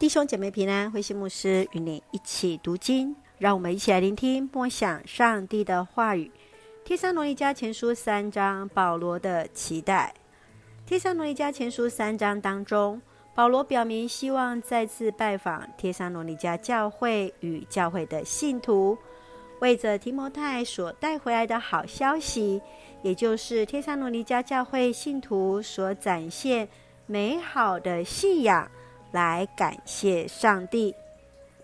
弟兄姐妹平安，灰心牧师与你一起读经，让我们一起来聆听默想上帝的话语。帖撒罗尼迦前书三章，保罗的期待。帖撒罗尼迦前书三章当中，保罗表明希望再次拜访帖撒罗尼迦教会与教会的信徒，为着提摩太所带回来的好消息，也就是帖撒罗尼迦教会信徒所展现美好的信仰。来感谢上帝。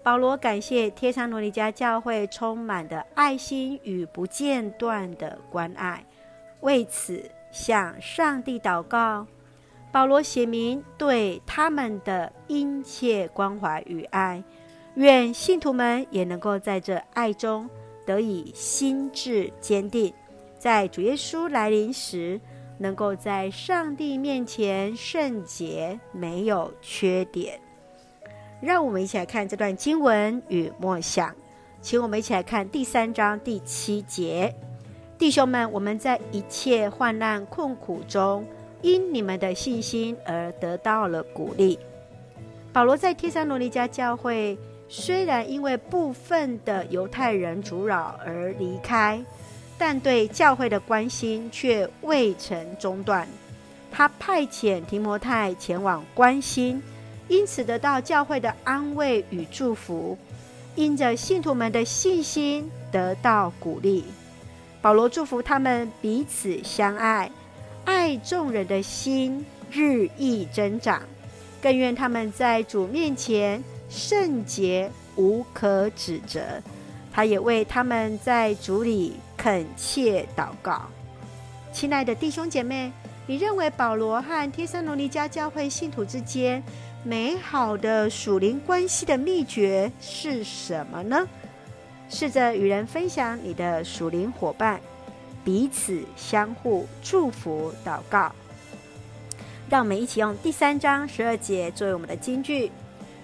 保罗感谢帖撒罗尼迦教会充满的爱心与不间断的关爱，为此向上帝祷告。保罗写明对他们的殷切关怀与爱，愿信徒们也能够在这爱中得以心志坚定，在主耶稣来临时，能够在上帝面前圣洁，没有缺点。让我们一起来看这段经文与默想，请我们一起来看第三章第七节：弟兄们，我们在一切患难困苦中，因你们的信心而得到了鼓励。保罗在帖撒罗尼迦教会，虽然因为部分的犹太人阻扰而离开。但对教会的关心却未曾中断。他派遣提摩太前往关心，因此得到教会的安慰与祝福，因着信徒们的信心得到鼓励。保罗祝福他们彼此相爱，爱众人的心日益增长，更愿他们在主面前圣洁无可指责。他也为他们在主里。恳切祷告，亲爱的弟兄姐妹，你认为保罗和天山罗尼加教会信徒之间美好的属灵关系的秘诀是什么呢？试着与人分享你的属灵伙伴，彼此相互祝福祷告。让我们一起用第三章十二节作为我们的金句：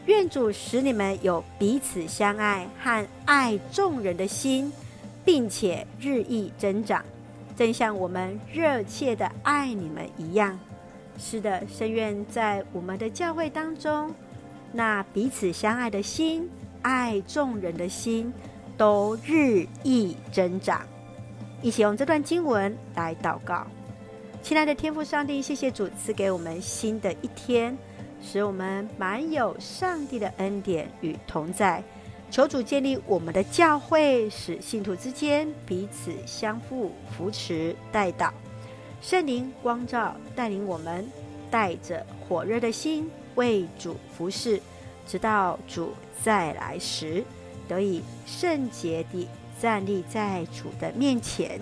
愿主使你们有彼此相爱和爱众人的心。并且日益增长，正像我们热切的爱你们一样。是的，深愿在我们的教会当中，那彼此相爱的心、爱众人的心，都日益增长。一起用这段经文来祷告，亲爱的天父上帝，谢谢主赐给我们新的一天，使我们满有上帝的恩典与同在。求主建立我们的教会，使信徒之间彼此相互扶持、代祷。圣灵光照带领我们，带着火热的心为主服侍，直到主再来时，得以圣洁地站立在主的面前。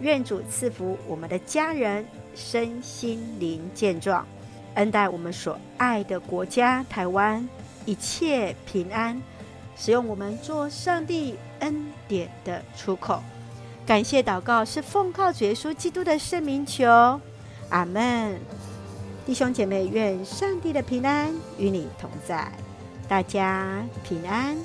愿主赐福我们的家人身心灵健壮，恩待我们所爱的国家台湾一切平安。使用我们做上帝恩典的出口，感谢祷告是奉靠主耶稣基督的圣名求，阿门。弟兄姐妹，愿上帝的平安与你同在，大家平安。